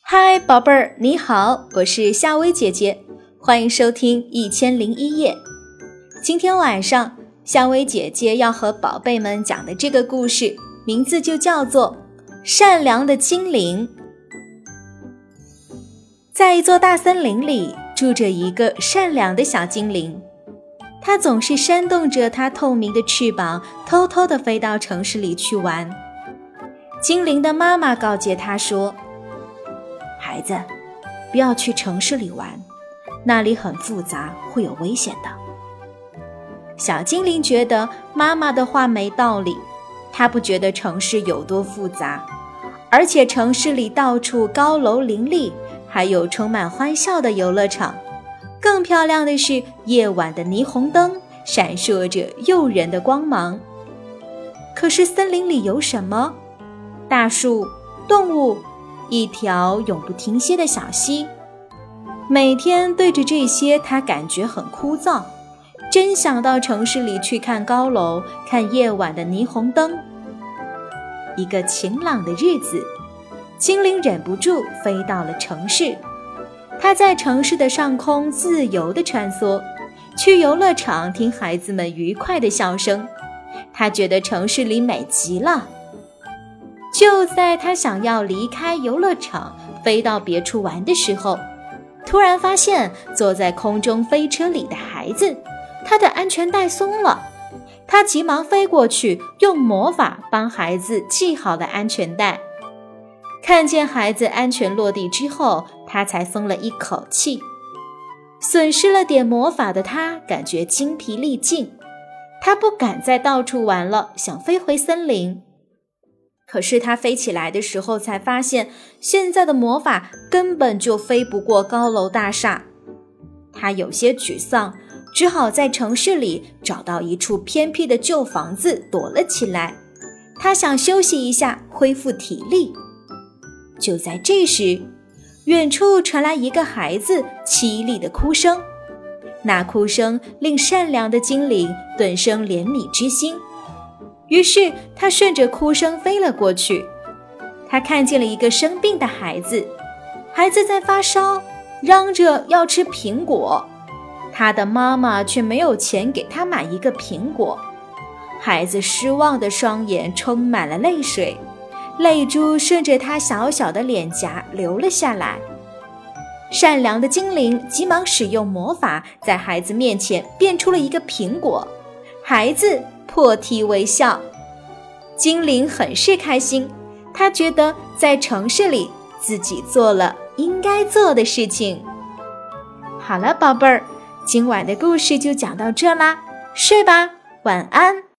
嗨，宝贝儿，你好，我是夏薇姐姐，欢迎收听《一千零一夜》。今天晚上，夏薇姐姐要和宝贝们讲的这个故事，名字就叫做《善良的精灵》。在一座大森林里，住着一个善良的小精灵，它总是扇动着它透明的翅膀，偷偷地飞到城市里去玩。精灵的妈妈告诫他说。孩子，不要去城市里玩，那里很复杂，会有危险的。小精灵觉得妈妈的话没道理，他不觉得城市有多复杂，而且城市里到处高楼林立，还有充满欢笑的游乐场。更漂亮的是，夜晚的霓虹灯闪烁着诱人的光芒。可是森林里有什么？大树、动物。一条永不停歇的小溪，每天对着这些，他感觉很枯燥，真想到城市里去看高楼，看夜晚的霓虹灯。一个晴朗的日子，精灵忍不住飞到了城市。他在城市的上空自由地穿梭，去游乐场听孩子们愉快的笑声。他觉得城市里美极了。就在他想要离开游乐场，飞到别处玩的时候，突然发现坐在空中飞车里的孩子，他的安全带松了。他急忙飞过去，用魔法帮孩子系好了安全带。看见孩子安全落地之后，他才松了一口气。损失了点魔法的他，感觉精疲力尽。他不敢再到处玩了，想飞回森林。可是他飞起来的时候，才发现现在的魔法根本就飞不过高楼大厦。他有些沮丧，只好在城市里找到一处偏僻的旧房子躲了起来。他想休息一下，恢复体力。就在这时，远处传来一个孩子凄厉的哭声，那哭声令善良的精灵顿生怜悯之心。于是他顺着哭声飞了过去，他看见了一个生病的孩子，孩子在发烧，嚷着要吃苹果，他的妈妈却没有钱给他买一个苹果，孩子失望的双眼充满了泪水，泪珠顺着他小小的脸颊流了下来。善良的精灵急忙使用魔法，在孩子面前变出了一个苹果，孩子。破涕为笑，精灵很是开心。他觉得在城市里自己做了应该做的事情。好了，宝贝儿，今晚的故事就讲到这啦，睡吧，晚安。